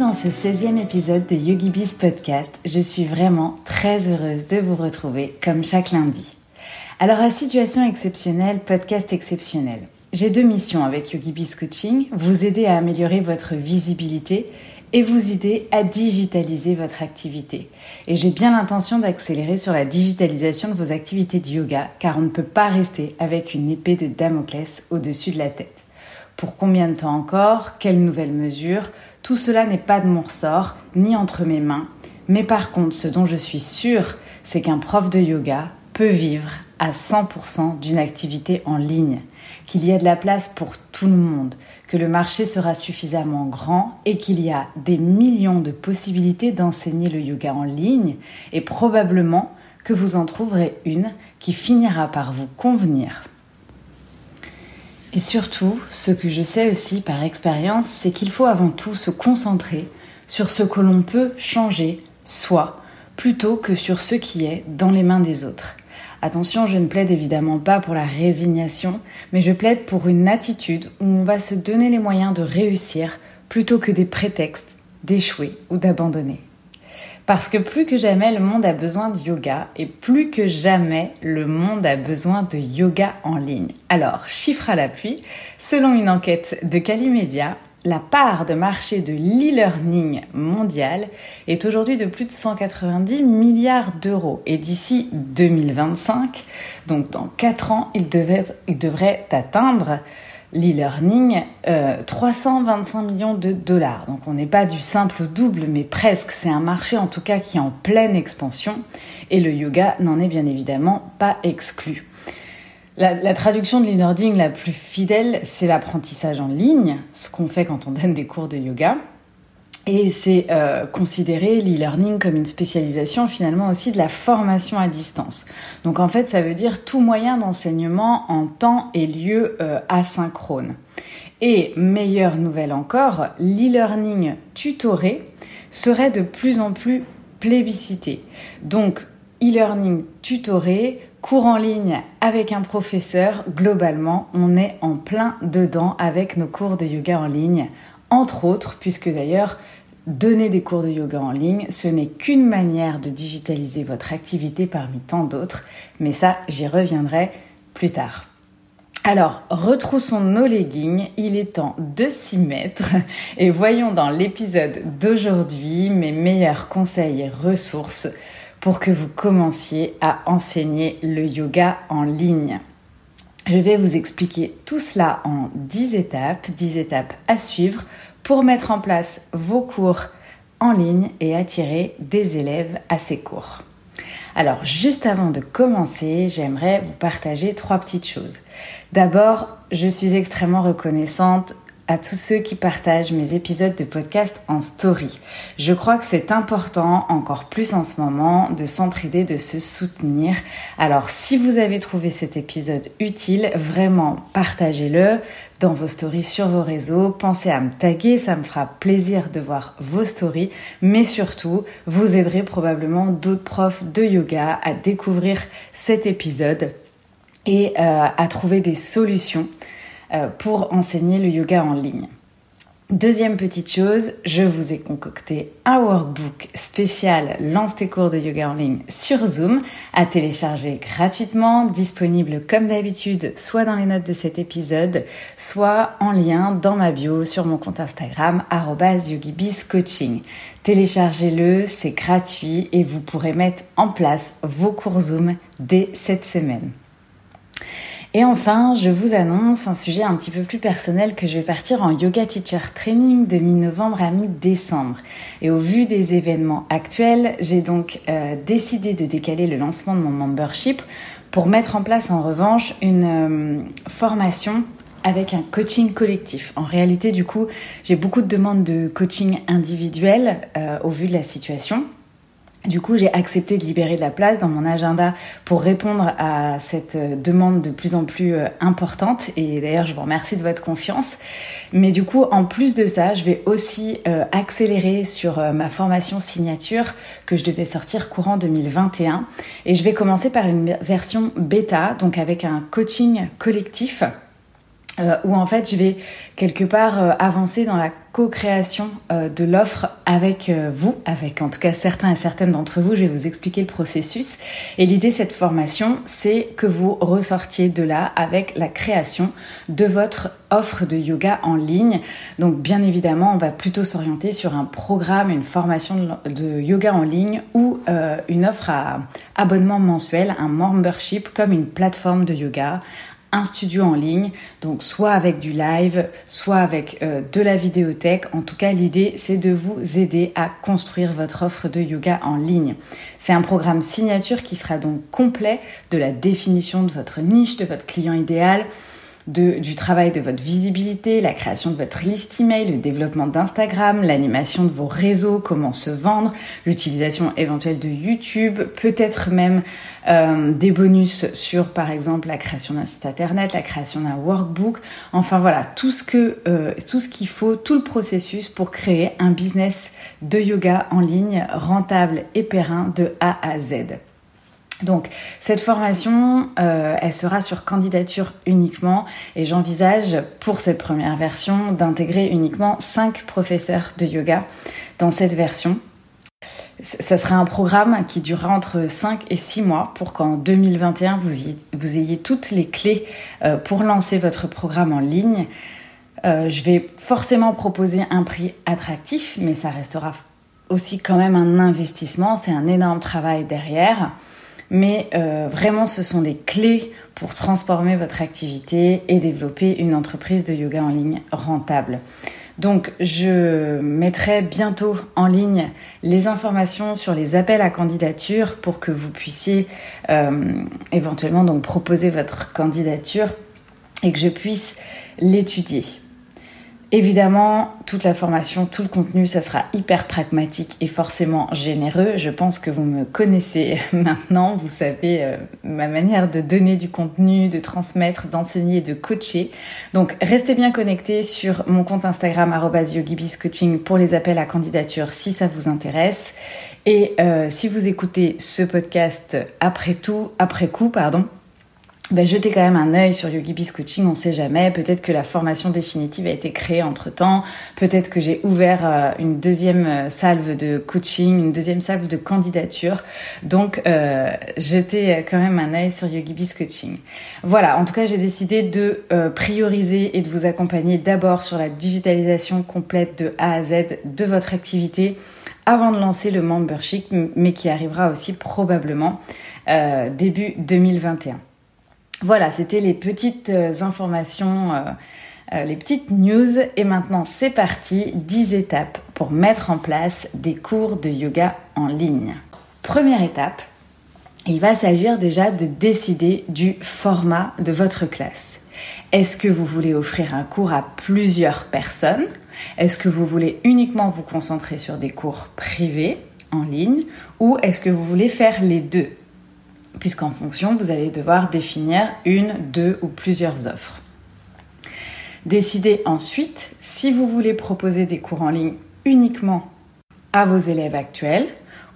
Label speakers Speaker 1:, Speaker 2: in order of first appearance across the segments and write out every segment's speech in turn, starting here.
Speaker 1: dans ce 16e épisode de YogiBiz Podcast. Je suis vraiment très heureuse de vous retrouver comme chaque lundi. Alors à situation exceptionnelle, podcast exceptionnel. J'ai deux missions avec YogiBiz Coaching, vous aider à améliorer votre visibilité et vous aider à digitaliser votre activité. Et j'ai bien l'intention d'accélérer sur la digitalisation de vos activités de yoga car on ne peut pas rester avec une épée de Damoclès au-dessus de la tête. Pour combien de temps encore? Quelles nouvelles mesures? Tout cela n'est pas de mon ressort, ni entre mes mains. Mais par contre, ce dont je suis sûre, c'est qu'un prof de yoga peut vivre à 100% d'une activité en ligne, qu'il y a de la place pour tout le monde, que le marché sera suffisamment grand et qu'il y a des millions de possibilités d'enseigner le yoga en ligne et probablement que vous en trouverez une qui finira par vous convenir. Et surtout, ce que je sais aussi par expérience, c'est qu'il faut avant tout se concentrer sur ce que l'on peut changer soi plutôt que sur ce qui est dans les mains des autres. Attention, je ne plaide évidemment pas pour la résignation, mais je plaide pour une attitude où on va se donner les moyens de réussir plutôt que des prétextes d'échouer ou d'abandonner. Parce que plus que jamais le monde a besoin de yoga et plus que jamais le monde a besoin de yoga en ligne. Alors, chiffre à l'appui, selon une enquête de Calimedia, la part de marché de l'e-learning mondial est aujourd'hui de plus de 190 milliards d'euros. Et d'ici 2025, donc dans 4 ans, il devrait, il devrait atteindre l'e-learning 325 euh, millions de dollars. Donc on n'est pas du simple double, mais presque. C'est un marché en tout cas qui est en pleine expansion et le yoga n'en est bien évidemment pas exclu. La, traduction de l'e-learning la plus fidèle, c'est l'apprentissage en ligne, ce qu'on fait quand on donne des cours de yoga. Et c'est euh, considérer l'e-learning comme une spécialisation finalement aussi de la formation à distance. Donc en fait, ça veut dire tout moyen d'enseignement en temps et lieu euh, asynchrone. Et meilleure nouvelle encore, l'e-learning tutoré serait de plus en plus plébiscité. Donc e-learning tutoré, cours en ligne avec un professeur, globalement, on est en plein dedans avec nos cours de yoga en ligne, entre autres, puisque d'ailleurs, donner des cours de yoga en ligne, ce n'est qu'une manière de digitaliser votre activité parmi tant d'autres, mais ça, j'y reviendrai plus tard. Alors, retroussons nos leggings, il est temps de s'y mettre et voyons dans l'épisode d'aujourd'hui mes meilleurs conseils et ressources pour que vous commenciez à enseigner le yoga en ligne. Je vais vous expliquer tout cela en 10 étapes, 10 étapes à suivre pour mettre en place vos cours en ligne et attirer des élèves à ces cours. Alors, juste avant de commencer, j'aimerais vous partager trois petites choses. D'abord, je suis extrêmement reconnaissante à tous ceux qui partagent mes épisodes de podcast en story. Je crois que c'est important, encore plus en ce moment, de s'entraider, de se soutenir. Alors si vous avez trouvé cet épisode utile, vraiment partagez-le dans vos stories sur vos réseaux. Pensez à me taguer, ça me fera plaisir de voir vos stories. Mais surtout, vous aiderez probablement d'autres profs de yoga à découvrir cet épisode et euh, à trouver des solutions euh, pour enseigner le yoga en ligne. Deuxième petite chose, je vous ai concocté un workbook spécial Lance tes cours de yoga en ligne sur Zoom à télécharger gratuitement, disponible comme d'habitude soit dans les notes de cet épisode, soit en lien dans ma bio sur mon compte Instagram @yogibiscoaching. Téléchargez-le, c'est gratuit et vous pourrez mettre en place vos cours Zoom dès cette semaine. Et enfin, je vous annonce un sujet un petit peu plus personnel que je vais partir en yoga teacher training de mi-novembre à mi-décembre. Et au vu des événements actuels, j'ai donc euh, décidé de décaler le lancement de mon membership pour mettre en place en revanche une euh, formation avec un coaching collectif. En réalité, du coup, j'ai beaucoup de demandes de coaching individuel euh, au vu de la situation. Du coup, j'ai accepté de libérer de la place dans mon agenda pour répondre à cette euh, demande de plus en plus euh, importante. Et d'ailleurs, je vous remercie de votre confiance. Mais du coup, en plus de ça, je vais aussi euh, accélérer sur ma formation signature que je devais sortir courant 2021. Et je vais commencer par une version bêta, donc avec un coaching collectif euh, où en fait je vais quelque part euh, avancer dans la co-création euh, de l'offre avec vous, avec en tout cas certains et certaines d'entre vous. Je vais vous expliquer le processus. Et l'idée de cette formation, c'est que vous ressortiez de là avec la création de votre offre de yoga en ligne. Donc bien évidemment, on va plutôt s'orienter sur un programme, une formation de yoga en ligne ou une offre à abonnement mensuel, un membership comme une plateforme de yoga un studio en ligne, donc soit avec du live, soit avec euh, de la vidéothèque. En tout cas, l'idée, c'est de vous aider à construire votre offre de yoga en ligne. C'est un programme signature qui sera donc complet de la définition de votre niche, de votre client idéal, du travail de votre visibilité, la création de votre liste email, le développement d'Instagram, l'animation de vos réseaux, comment se vendre, l'utilisation éventuelle de YouTube, peut-être même euh, des bonus sur par exemple la création d'un site internet, la création d'un workbook, enfin voilà, tout ce que euh, tout ce qu'il faut, tout le processus pour créer un business de yoga en ligne rentable et périn de A à Z. Donc cette formation, euh, elle sera sur candidature uniquement et j'envisage pour cette première version d'intégrer uniquement 5 professeurs de yoga dans cette version. Ça sera un programme qui durera entre 5 et 6 mois pour qu'en 2021 vous, ayez toutes les clés euh, pour lancer votre programme en ligne. Euh, je vais forcément proposer un prix attractif, mais ça restera aussi quand même un investissement. C'est un énorme travail derrière mais euh, vraiment ce sont les clés pour transformer votre activité et développer une entreprise de yoga en ligne rentable. Donc je mettrai bientôt en ligne les informations sur les appels à candidature pour que vous puissiez euh, éventuellement donc proposer votre candidature et que je puisse l'étudier. Évidemment, toute la formation, tout le contenu, ça sera hyper pragmatique et forcément généreux. Je pense que vous me connaissez maintenant, vous savez euh, ma manière de donner du contenu, de transmettre, d'enseigner de coacher. Donc restez bien connectés sur mon compte Instagram @yogibiscoaching pour les appels à candidature si ça vous intéresse. Et euh, si vous écoutez ce podcast après tout, après coup, pardon, ben, jetez quand même un œil sur YogiBiz Coaching, on sait jamais. Peut-être que la formation définitive a été créée entre temps. Peut-être que j'ai ouvert euh, une deuxième euh, salve de coaching, une deuxième salve de candidature. Donc, euh, jetez quand même un œil sur YogiBiz Coaching. Voilà, en tout cas, j'ai décidé de prioriser et de vous accompagner d'abord sur la digitalisation complète de A à Z de votre activité avant de lancer le membership, mais qui arrivera aussi probablement début 2021. Voilà, c'était les petites euh, informations, euh, euh, les petites news. Et maintenant, c'est parti, 10 étapes pour mettre en place des cours de yoga en ligne. Première étape, il va s'agir déjà de décider du format de votre classe. Est-ce que vous voulez offrir un cours à plusieurs personnes? Est-ce que vous voulez uniquement vous concentrer sur des cours privés en ligne? Ou est-ce que vous voulez faire les deux? Puisqu'en fonction, vous allez devoir définir une, deux ou plusieurs offres. Décidez ensuite si vous voulez proposer des cours en ligne uniquement à vos élèves actuels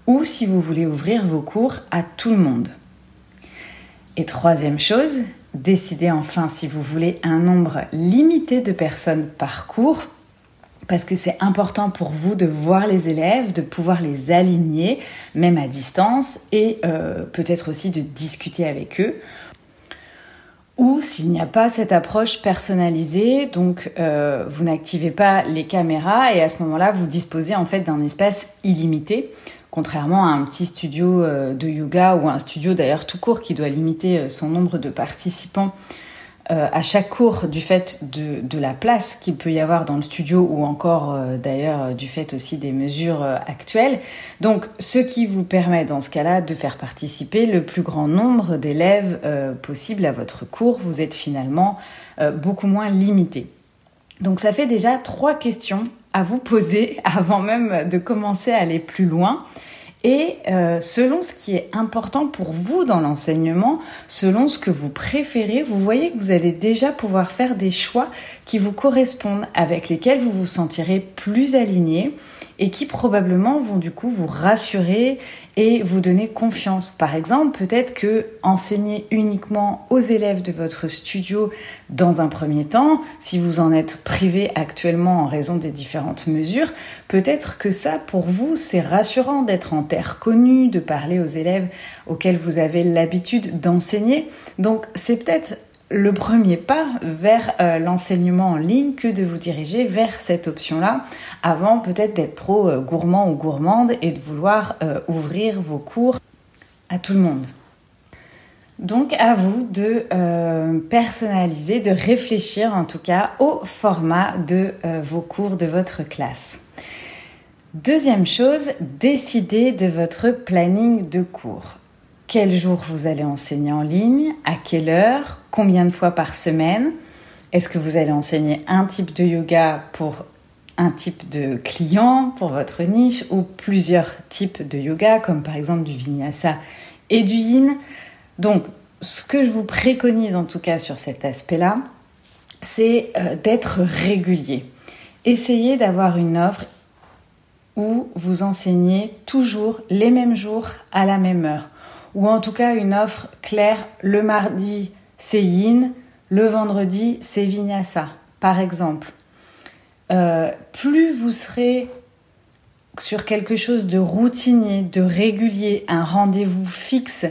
Speaker 1: ou si vous voulez ouvrir vos cours à tout le monde. Et troisième chose, décidez enfin si vous voulez un nombre limité de personnes par cours parce que c'est important pour vous de voir les élèves, de pouvoir les aligner, même à distance, et euh, peut-être aussi de discuter avec eux. Ou s'il n'y a pas cette approche personnalisée, donc euh, vous n'activez pas les caméras et à ce moment-là, vous disposez en fait d'un espace illimité, contrairement à un petit studio euh, de yoga ou un studio d'ailleurs tout court qui doit limiter son nombre de participants euh, à chaque cours du fait de, la place qu'il peut y avoir dans le studio ou encore euh, d'ailleurs du fait aussi des mesures actuelles. Donc ce qui vous permet dans ce cas-là de faire participer le plus grand nombre d'élèves possible à votre cours. Vous êtes finalement beaucoup moins limité. Donc ça fait déjà trois questions à vous poser avant même de commencer à aller plus loin. Et euh, selon ce qui est important pour vous dans l'enseignement, selon ce que vous préférez, vous voyez que vous allez déjà pouvoir faire des choix qui vous correspondent, avec lesquels vous vous sentirez plus aligné et qui probablement vont du coup vous rassurer et vous donner confiance. Par exemple, peut-être que enseigner uniquement aux élèves de votre studio dans un premier temps, si vous en êtes privé actuellement en raison des différentes mesures, peut-être que ça pour vous c'est rassurant d'être en terre connue, de parler aux élèves auxquels vous avez l'habitude d'enseigner. Donc c'est peut-être le premier pas vers euh, l'enseignement en ligne que de vous diriger vers cette option-là avant peut-être d'être trop euh, gourmand ou gourmande et de vouloir euh, ouvrir vos cours à tout le monde. Donc à vous de personnaliser, de réfléchir en tout cas au format de vos cours de votre classe. Deuxième chose, décidez de votre planning de cours quel jour vous allez enseigner en ligne, à quelle heure, combien de fois par semaine. Est-ce que vous allez enseigner un type de yoga pour un type de client, pour votre niche, ou plusieurs types de yoga, comme par exemple du vinyasa et du yin? Donc, ce que je vous préconise en tout cas sur cet aspect-là, c'est euh, d'être régulier. Essayez d'avoir une offre où vous enseignez toujours les mêmes jours à la même heure ou en tout cas une offre claire le mardi c'est yin, le vendredi c'est vinyasa par exemple. Euh, plus vous serez sur quelque chose de routinier, de régulier, un rendez-vous fixe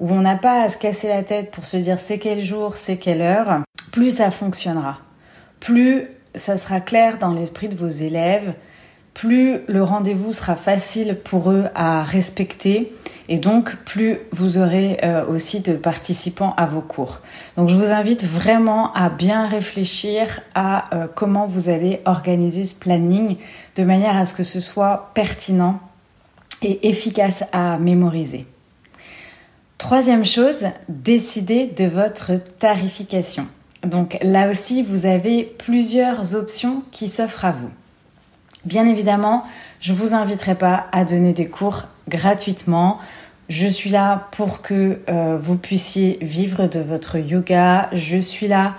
Speaker 1: où on n'a pas à se casser la tête pour se dire c'est quel jour, c'est quelle heure, plus ça fonctionnera. Plus ça sera clair dans l'esprit de vos élèves, plus le rendez-vous sera facile pour eux à respecter et donc plus vous aurez euh, aussi de participants à vos cours. Donc je vous invite vraiment à bien réfléchir à euh, comment vous allez organiser ce planning de manière à ce que ce soit pertinent et efficace à mémoriser. Troisième chose, décidez de votre tarification. Donc là aussi, vous avez plusieurs options qui s'offrent à vous. Bien évidemment, je ne vous inviterai pas à donner des cours gratuitement. Je suis là pour que euh, vous puissiez vivre de votre yoga. Je suis là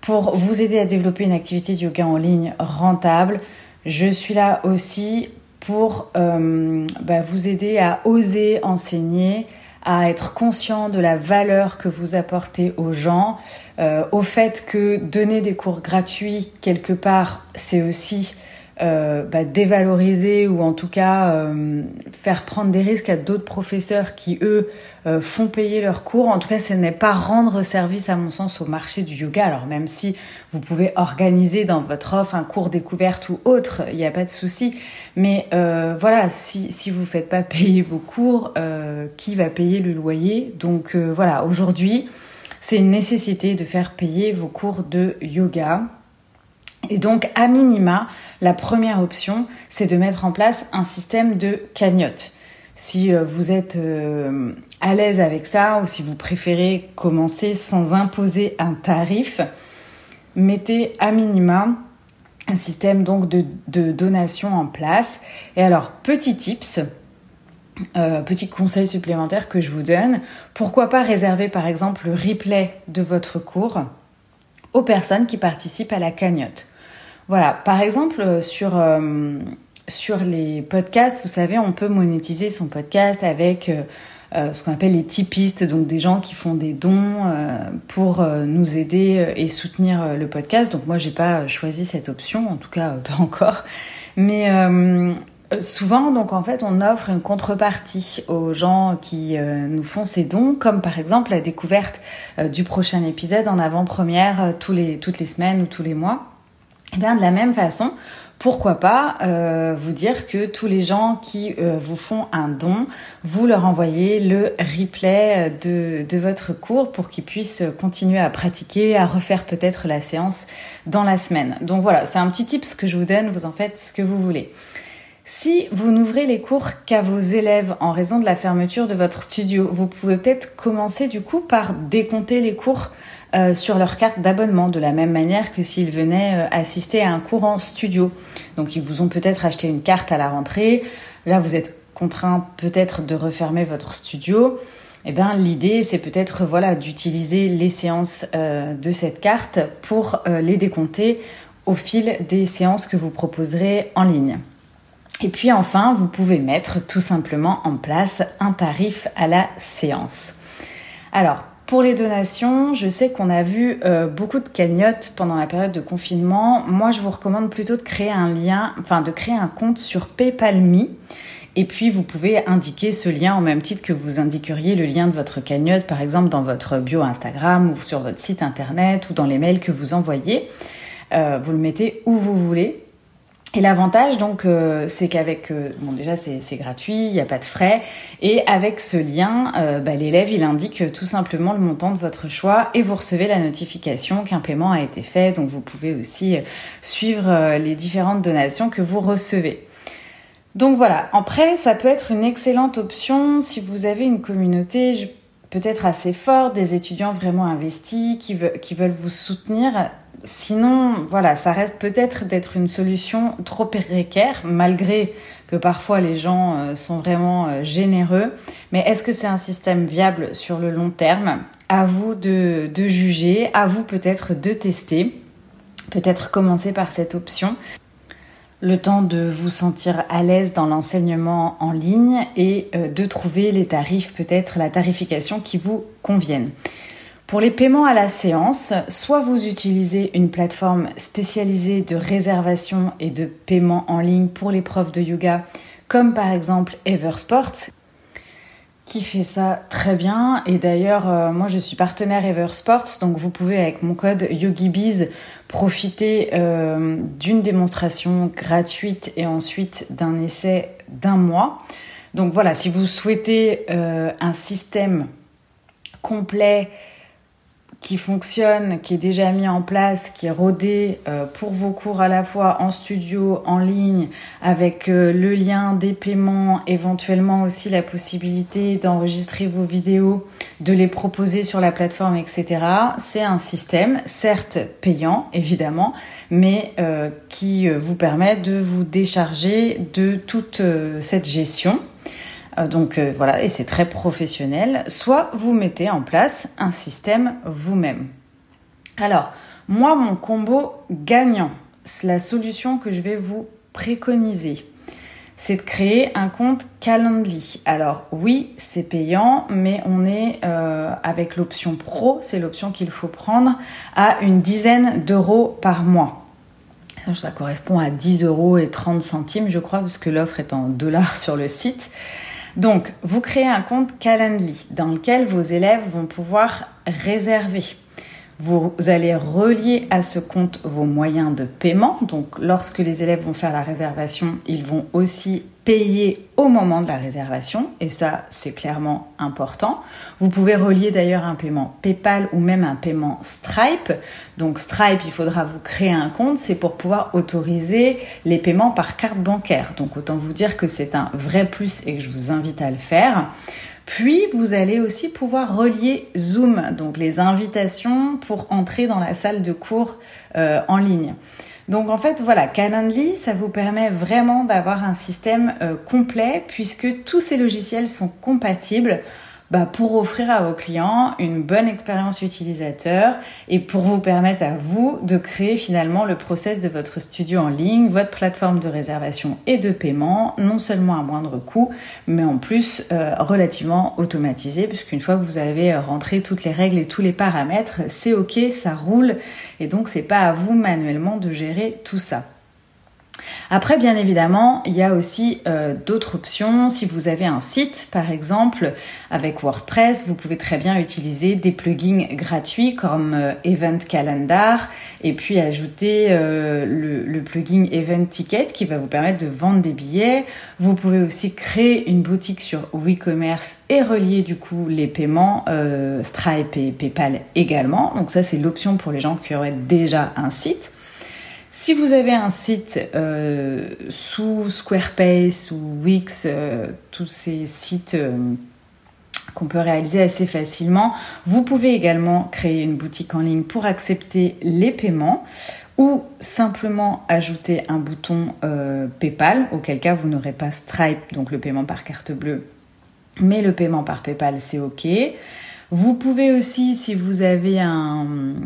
Speaker 1: pour vous aider à développer une activité de yoga en ligne rentable. Je suis là aussi pour euh, bah, vous aider à oser enseigner, à être conscient de la valeur que vous apportez aux gens, euh, au fait que donner des cours gratuits quelque part, c'est aussi euh, bah, dévaloriser ou en tout cas euh, faire prendre des risques à d'autres professeurs qui eux euh, font payer leurs cours. En tout cas, ce n'est pas rendre service à mon sens au marché du yoga. Alors même si vous pouvez organiser dans votre offre un cours découverte ou autre, il n'y a pas de souci. Mais voilà, si si vous faites pas payer vos cours, qui va payer le loyer? Donc voilà, aujourd'hui, c'est une nécessité de faire payer vos cours de yoga. Et donc, à minima, la première option, c'est de mettre en place un système de cagnotte. Si euh, vous êtes euh, à l'aise avec ça ou si vous préférez commencer sans imposer un tarif, mettez à minima un système donc de, donation en place. Et alors, petit tips, euh, petit conseil supplémentaire que je vous donne, pourquoi pas réserver par exemple le replay de votre cours aux personnes qui participent à la cagnotte. Voilà, par exemple, euh, sur, euh, sur les podcasts, vous savez, on peut monétiser son podcast avec euh, ce qu'on appelle les tipistes, donc des gens qui font des dons pour nous aider et soutenir le podcast. Donc moi, j'ai pas choisi cette option, en tout cas pas encore. Mais souvent, donc en fait, on offre une contrepartie aux gens qui nous font ces dons, comme par exemple la découverte du prochain épisode en avant-première toutes les semaines ou tous les mois. Eh bien de la même façon, pourquoi pas euh, vous dire que tous les gens qui euh, vous font un don, vous leur envoyez le replay de, de votre cours pour qu'ils puissent continuer à pratiquer, à refaire peut-être la séance dans la semaine. Donc voilà, c'est un petit tip que je vous donne, vous en faites ce que vous voulez. Si vous n'ouvrez les cours qu'à vos élèves en raison de la fermeture de votre studio, vous pouvez peut-être commencer du coup par décompter les cours euh, sur leur carte d'abonnement, de la même manière que s'ils venaient euh, assister à un cours en studio. Donc ils vous ont peut-être acheté une carte à la rentrée, là vous êtes contraint peut-être de refermer votre studio. Eh bien, l'idée, c'est peut-être voilà d'utiliser les séances euh, de cette carte pour les décompter au fil des séances que vous proposerez en ligne. Et puis enfin, vous pouvez mettre tout simplement en place un tarif à la séance. Alors, pour les donations, je sais qu'on a vu euh, beaucoup de cagnottes pendant la période de confinement. Moi, je vous recommande plutôt de créer un lien, enfin de créer un compte sur PayPal.me. Et puis, vous pouvez indiquer ce lien au même titre que vous indiqueriez le lien de votre cagnotte, par exemple dans votre bio Instagram ou sur votre site internet ou dans les mails que vous envoyez. Euh, vous le mettez où vous voulez. Et l'avantage, donc, euh, c'est qu'avec, euh, bon, déjà, c'est gratuit, il n'y a pas de frais, et avec ce lien, euh, bah, l'élève, il indique tout simplement le montant de votre choix, et vous recevez la notification qu'un paiement a été fait. Donc, vous pouvez aussi suivre les différentes donations que vous recevez. Donc voilà, en prêt, ça peut être une excellente option si vous avez une communauté peut-être assez forte, des étudiants vraiment investis qui, veulent vous soutenir Sinon, voilà, ça reste peut-être d'être une solution trop précaire, malgré que parfois les gens euh, sont vraiment euh, généreux. Mais est-ce que c'est un système viable sur le long terme? À vous de juger, à vous peut-être de tester. Peut-être commencer par cette option le temps de vous sentir à l'aise dans l'enseignement en ligne et euh, de trouver les tarifs, peut-être la tarification qui vous conviennent. Pour les paiements à la séance, soit vous utilisez une plateforme spécialisée de réservation et de paiement en ligne pour les profs de yoga, comme par exemple Eversport, qui fait ça très bien. Et d'ailleurs, euh, moi je suis partenaire Eversport, donc vous pouvez avec mon code YogiBiz profiter euh, d'une démonstration gratuite et ensuite d'un essai d'un mois. Donc voilà, si vous souhaitez euh, un système complet qui fonctionne, qui est déjà mis en place, qui est rodé euh, pour vos cours à la fois en studio, en ligne, avec euh, le lien des paiements, éventuellement aussi la possibilité d'enregistrer vos vidéos, de les proposer sur la plateforme, etc. C'est un système, certes payant, évidemment, mais euh, qui vous permet de vous décharger de toute cette gestion donc euh, voilà, et c'est très professionnel. Soit vous mettez en place un système vous-même. Alors, moi, mon combo gagnant, la solution que je vais vous préconiser, c'est de créer un compte Calendly. Alors oui, c'est payant, mais on est euh, avec l'option Pro, c'est l'option qu'il faut prendre, à une dizaine d'euros par mois. Ça correspond à 10 euros et 30 centimes, je crois, puisque l'offre est en dollars sur le site. Donc, vous créez un compte Calendly dans lequel vos élèves vont pouvoir réserver. Vous allez relier à ce compte vos moyens de paiement. Donc, lorsque les élèves vont faire la réservation, ils vont aussi payer au moment de la réservation. Et ça, c'est clairement important. Vous pouvez relier d'ailleurs un paiement PayPal ou même un paiement Stripe. Donc Stripe, il faudra vous créer un compte. C'est pour pouvoir autoriser les paiements par carte bancaire. Donc autant vous dire que c'est un vrai plus et que je vous invite à le faire. Puis, vous allez aussi pouvoir relier Zoom, donc les invitations pour entrer dans la salle de cours euh, en ligne. Donc en fait, voilà, Calendly, ça vous permet vraiment d'avoir un système euh, complet puisque tous ces logiciels sont compatibles bah, pour offrir à vos clients une bonne expérience utilisateur et pour vous permettre à vous de créer finalement le process de votre studio en ligne, votre plateforme de réservation et de paiement, non seulement à moindre coût, mais en plus euh, relativement automatisé, puisqu'une fois que vous avez rentré toutes les règles et tous les paramètres, c'est ok, ça roule, et donc c'est pas à vous manuellement de gérer tout ça. Après, bien évidemment, il y a aussi euh, d'autres options. Si vous avez un site, par exemple, avec WordPress, vous pouvez très bien utiliser des plugins gratuits comme euh, Event Calendar et puis ajouter euh, le, plugin Event Ticket qui va vous permettre de vendre des billets. Vous pouvez aussi créer une boutique sur WeCommerce et relier du coup les paiements Stripe et PayPal également. Donc ça, c'est l'option pour les gens qui auraient déjà un site. Si vous avez un site euh, sous Squarespace ou Wix, euh, tous ces sites euh, qu'on peut réaliser assez facilement, vous pouvez également créer une boutique en ligne pour accepter les paiements ou simplement ajouter un bouton PayPal, auquel cas vous n'aurez pas Stripe, donc le paiement par carte bleue, mais le paiement par PayPal c'est OK. Vous pouvez aussi, si vous avez un,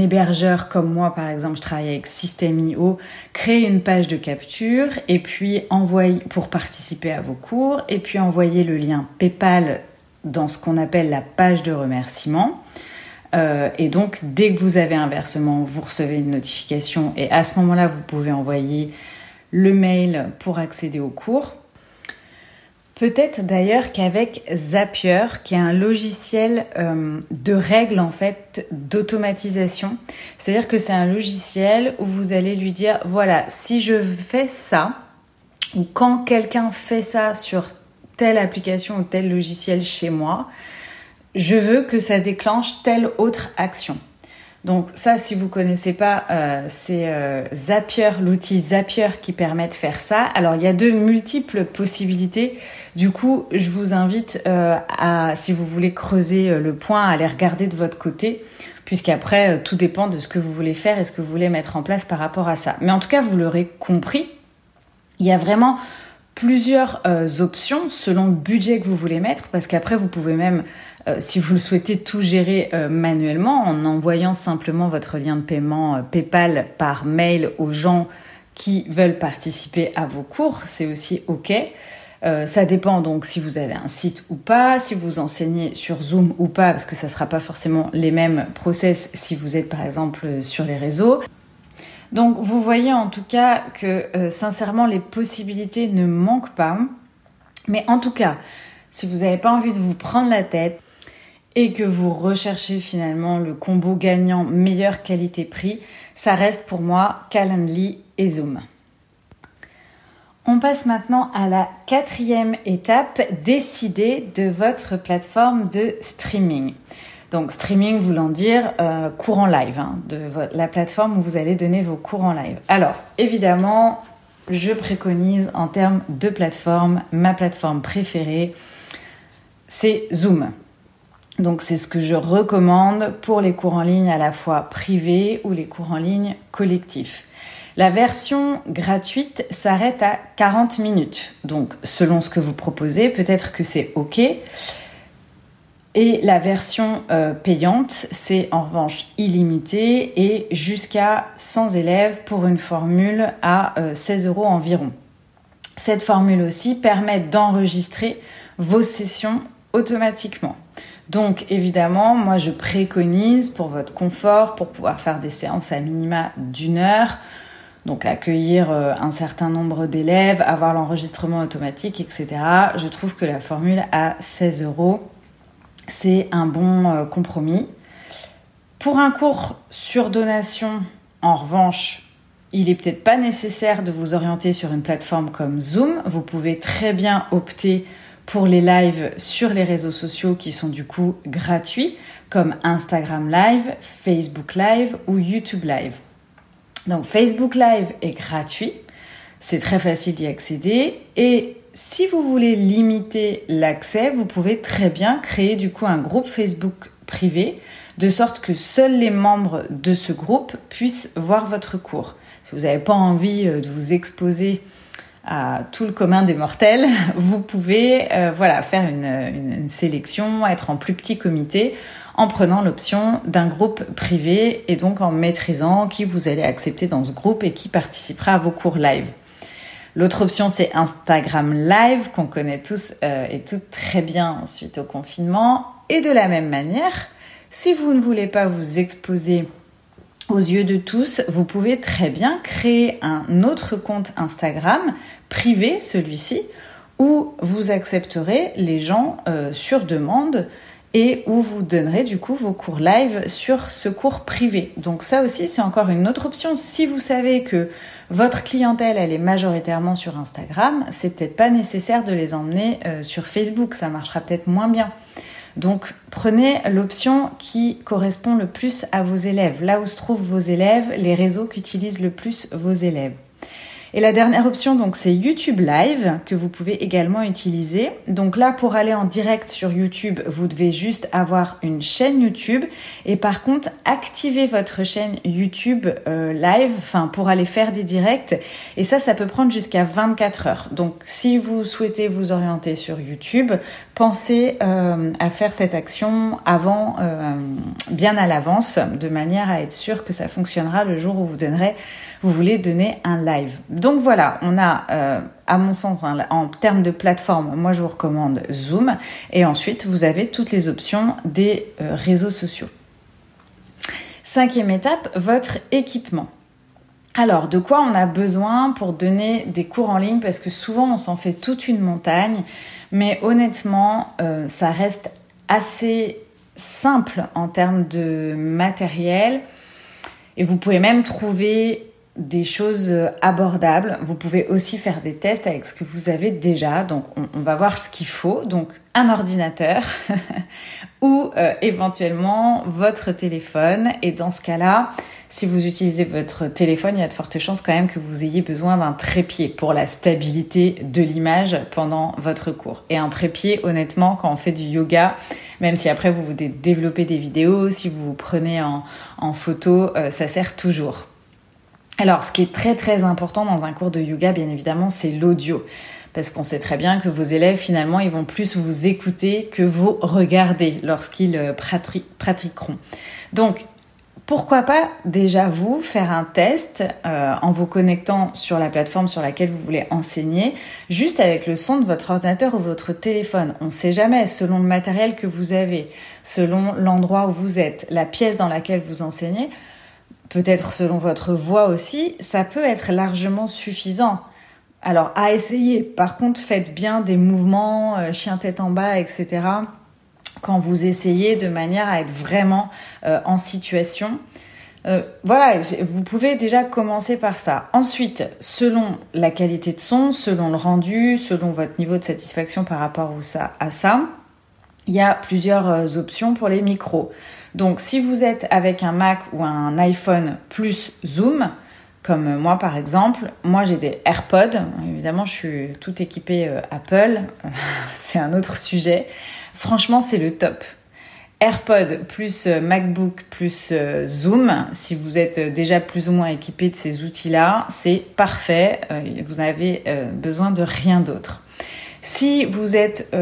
Speaker 1: hébergeur comme moi, par exemple, je travaille avec System.io, créer une page de capture et puis envoyer pour participer à vos cours et puis envoyer le lien PayPal dans ce qu'on appelle la page de remerciement. Euh, et donc, dès que vous avez un versement, vous recevez une notification et à ce moment-là, vous pouvez envoyer le mail pour accéder au cours. Peut-être d'ailleurs qu'avec Zapier, qui est un logiciel euh, de règles en fait d'automatisation, c'est-à-dire que c'est un logiciel où vous allez lui dire voilà si je fais ça ou quand quelqu'un fait ça sur telle application ou tel logiciel chez moi, je veux que ça déclenche telle autre action. Donc ça, si vous connaissez pas, euh, c'est euh, Zapier, l'outil Zapier qui permet de faire ça. Alors il y a de multiples possibilités. Du coup, je vous invite euh, à, si vous voulez creuser le point, à aller regarder de votre côté, puisqu'après tout dépend de ce que vous voulez faire et ce que vous voulez mettre en place par rapport à ça. Mais en tout cas, vous l'aurez compris, il y a vraiment plusieurs options selon le budget que vous voulez mettre, parce qu'après vous pouvez même euh, si vous le souhaitez tout gérer euh, manuellement en envoyant simplement votre lien de paiement euh, PayPal par mail aux gens qui veulent participer à vos cours, c'est aussi OK. ça dépend donc si vous avez un site ou pas, si vous enseignez sur Zoom ou pas, parce que ça ne sera pas forcément les mêmes process si vous êtes par exemple sur les réseaux. Donc vous voyez en tout cas que sincèrement les possibilités ne manquent pas. Mais en tout cas, si vous n'avez pas envie de vous prendre la tête, et que vous recherchez finalement le combo gagnant meilleure qualité-prix, ça reste pour moi Calendly et Zoom. On passe maintenant à la quatrième étape, décider de votre plateforme de streaming. Donc streaming voulant dire euh, cours en live, hein, de la plateforme où vous allez donner vos cours en live. Alors évidemment, je préconise en termes de plateforme, ma plateforme préférée, c'est Zoom. Donc c'est ce que je recommande pour les cours en ligne à la fois privés ou les cours en ligne collectifs. La version gratuite s'arrête à 40 minutes. Donc selon ce que vous proposez, peut-être que c'est OK. Et la version euh, payante, c'est en revanche illimité et jusqu'à 100 élèves pour une formule à 16 euh, euros environ. Cette formule aussi permet d'enregistrer vos sessions automatiquement. Donc évidemment, moi je préconise pour votre confort, pour pouvoir faire des séances à minima d'une heure, donc accueillir euh, un certain nombre d'élèves, avoir l'enregistrement automatique, etc. Je trouve que la formule à 16 euros, c'est un bon euh, compromis. Pour un cours sur donation, en revanche, il n'est peut-être pas nécessaire de vous orienter sur une plateforme comme Zoom. Vous pouvez très bien opter pour les lives sur les réseaux sociaux qui sont du coup gratuits, comme Instagram Live, Facebook Live ou YouTube Live. Donc Facebook Live est gratuit, c'est très facile d'y accéder et si vous voulez limiter l'accès, vous pouvez très bien créer du coup un groupe Facebook privé de sorte que seuls les membres de ce groupe puissent voir votre cours. Si vous n'avez pas envie euh, de vous exposer à tout le commun des mortels, vous pouvez euh, voilà faire une, sélection, être en plus petit comité en prenant l'option d'un groupe privé et donc en maîtrisant qui vous allez accepter dans ce groupe et qui participera à vos cours live. L'autre option, c'est Instagram Live, qu'on connaît tous euh, et toutes très bien suite au confinement. Et de la même manière, si vous ne voulez pas vous exposer aux yeux de tous, vous pouvez très bien créer un autre compte Instagram privé, celui-ci, où vous accepterez les gens euh, sur demande et où vous donnerez du coup vos cours live sur ce cours privé. Donc ça aussi, c'est encore une autre option. Si vous savez que votre clientèle, elle est majoritairement sur Instagram, c'est peut-être pas nécessaire de les emmener euh, sur Facebook, ça marchera peut-être moins bien. Donc prenez l'option qui correspond le plus à vos élèves, là où se trouvent vos élèves, les réseaux qu'utilisent le plus vos élèves. Et la dernière option, donc, c'est YouTube Live que vous pouvez également utiliser. Donc là, pour aller en direct sur YouTube, vous devez juste avoir une chaîne YouTube et par contre, activer votre chaîne YouTube euh, Live, enfin, pour aller faire des directs. Et ça, ça peut prendre jusqu'à 24 heures. Donc, si vous souhaitez vous orienter sur YouTube, pensez euh, à faire cette action avant, euh, bien à l'avance, de manière à être sûr que ça fonctionnera le jour où vous donnerez vous voulez donner un live. Donc voilà, on a, euh, à mon sens, en termes de plateforme, moi je vous recommande Zoom. Et ensuite, vous avez toutes les options des euh, réseaux sociaux. Cinquième étape, votre équipement. Alors, de quoi on a besoin pour donner des cours en ligne? Parce que souvent, on s'en fait toute une montagne. Mais honnêtement, euh, ça reste assez simple en termes de matériel. Et vous pouvez même trouver des choses euh, abordables. Vous pouvez aussi faire des tests avec ce que vous avez déjà. Donc, on, va voir ce qu'il faut. Donc, un ordinateur ou euh, éventuellement votre téléphone. Et dans ce cas-là, si vous utilisez votre téléphone, il y a de fortes chances quand même que vous ayez besoin d'un trépied pour la stabilité de l'image pendant votre cours. Et un trépied, honnêtement, quand on fait du yoga, même si après vous voulez développer des vidéos, si vous vous prenez en, photo, euh, ça sert toujours. Alors, ce qui est très très important dans un cours de yoga, bien évidemment, c'est l'audio. Parce qu'on sait très bien que vos élèves, finalement, ils vont plus vous écouter que vous regarder lorsqu'ils euh, pratiqueront. Donc, pourquoi pas déjà vous faire un test euh, en vous connectant sur la plateforme sur laquelle vous voulez enseigner, juste avec le son de votre ordinateur ou votre téléphone. On ne sait jamais, selon le matériel que vous avez, selon l'endroit où vous êtes, la pièce dans laquelle vous enseignez, peut-être selon votre voix aussi, ça peut être largement suffisant. Alors à essayer, par contre faites bien des mouvements, euh, chien tête en bas, etc. quand vous essayez de manière à être vraiment euh, en situation. Euh, voilà, vous pouvez déjà commencer par ça. Ensuite, selon la qualité de son, selon le rendu, selon votre niveau de satisfaction par rapport à ça, il y a plusieurs options pour les micros. Donc si vous êtes avec un Mac ou un iPhone plus Zoom, comme moi par exemple, moi j'ai des AirPods, évidemment je suis tout équipée euh, Apple, c'est un autre sujet. Franchement c'est le top. AirPod plus euh, MacBook plus euh, Zoom, si vous êtes déjà plus ou moins équipé de ces outils-là, c'est parfait. Vous n'avez besoin de rien d'autre. Si vous êtes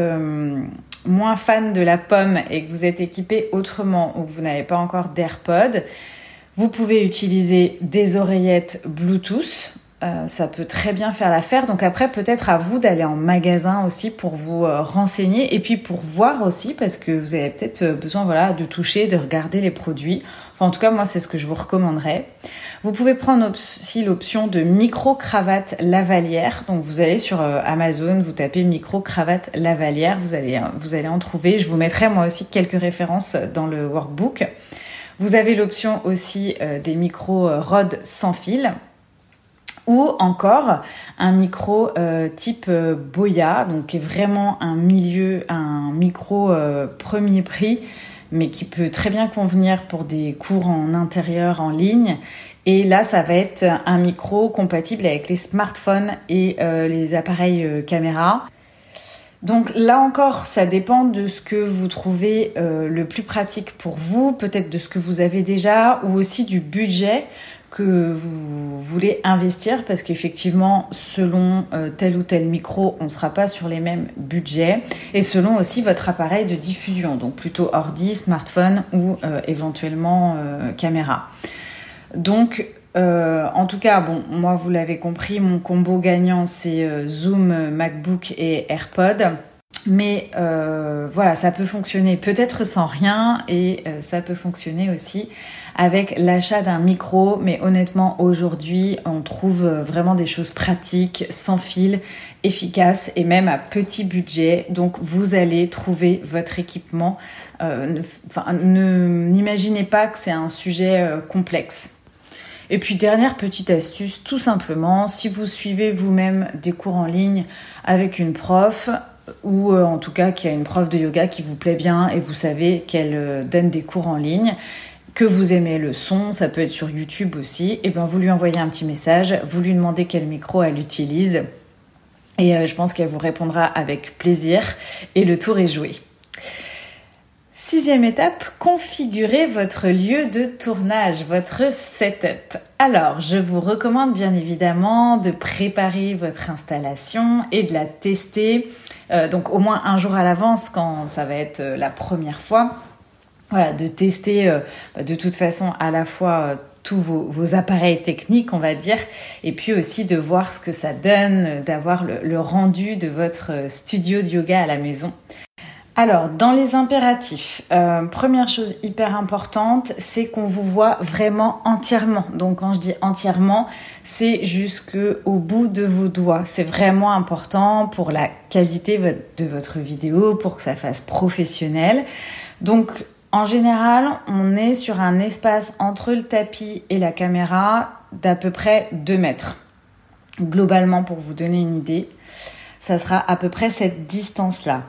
Speaker 1: moins fan de la pomme et que vous êtes équipé autrement ou que vous n'avez pas encore d'AirPod, vous pouvez utiliser des oreillettes Bluetooth. Euh, ça peut très bien faire l'affaire. Donc après, peut-être à vous d'aller en magasin aussi pour vous euh, renseigner et puis pour voir aussi parce que vous avez peut-être euh, besoin voilà de toucher, de regarder les produits. En tout cas, moi, c'est ce que je vous recommanderais. Vous pouvez prendre aussi l'option de micro-cravate lavalière. Donc vous allez sur euh, Amazon, vous tapez micro-cravate lavalière, vous allez, euh, vous allez en trouver. Je vous mettrai moi aussi quelques références dans le workbook. Vous avez l'option aussi euh, des micros rod sans fil ou encore un micro type Boya, donc qui est vraiment un milieu, un micro premier prix, mais qui peut très bien convenir pour des cours en intérieur en ligne et là, ça va être un micro compatible avec les smartphones et euh, les appareils euh, caméra. Donc là encore, ça dépend de ce que vous trouvez euh, le plus pratique pour vous, peut-être de ce que vous avez déjà, ou aussi du budget que vous voulez investir, parce qu'effectivement, selon tel ou tel micro, on ne sera pas sur les mêmes budgets, et selon aussi votre appareil de diffusion, donc plutôt ordi, smartphone ou éventuellement caméra. Donc, euh, en tout cas, bon, moi vous l'avez compris, mon combo gagnant c'est euh, Zoom, MacBook et AirPod. Mais euh, voilà, ça peut fonctionner peut-être sans rien et ça peut fonctionner aussi avec l'achat d'un micro. Mais honnêtement, aujourd'hui, on trouve vraiment des choses pratiques, sans fil, efficaces et même à petit budget. Donc, vous allez trouver votre équipement. Euh, n'imaginez pas que c'est un sujet euh, complexe. Et puis dernière petite astuce, tout simplement, si vous suivez vous-même des cours en ligne avec une prof, ou euh, en tout cas qui a une prof de yoga qui vous plaît bien et vous savez qu'elle euh, donne des cours en ligne, que vous aimez le son, ça peut être sur YouTube aussi, et bien vous lui envoyez un petit message, vous lui demandez quel micro elle utilise, et euh, je pense qu'elle vous répondra avec plaisir, et le tour est joué. Sixième étape, configurez votre lieu de tournage, votre setup. Alors, je vous recommande bien évidemment de préparer votre installation et de la tester, euh, donc au moins un jour à l'avance quand ça va être euh, la première fois. Voilà, de tester euh, bah, de toute façon à la fois tous vos, appareils techniques, on va dire, et puis aussi de voir ce que ça donne, d'avoir le rendu de votre studio de yoga à la maison. Alors, dans les impératifs, euh, première chose hyper importante, c'est qu'on vous voit vraiment entièrement. Donc, quand je dis entièrement, c'est jusqu'au bout de vos doigts. C'est vraiment important pour la qualité de votre vidéo, pour que ça fasse professionnel. Donc, en général, on est sur un espace entre le tapis et la caméra d'à peu près 2 mètres. Globalement, pour vous donner une idée ça sera à peu près cette distance-là.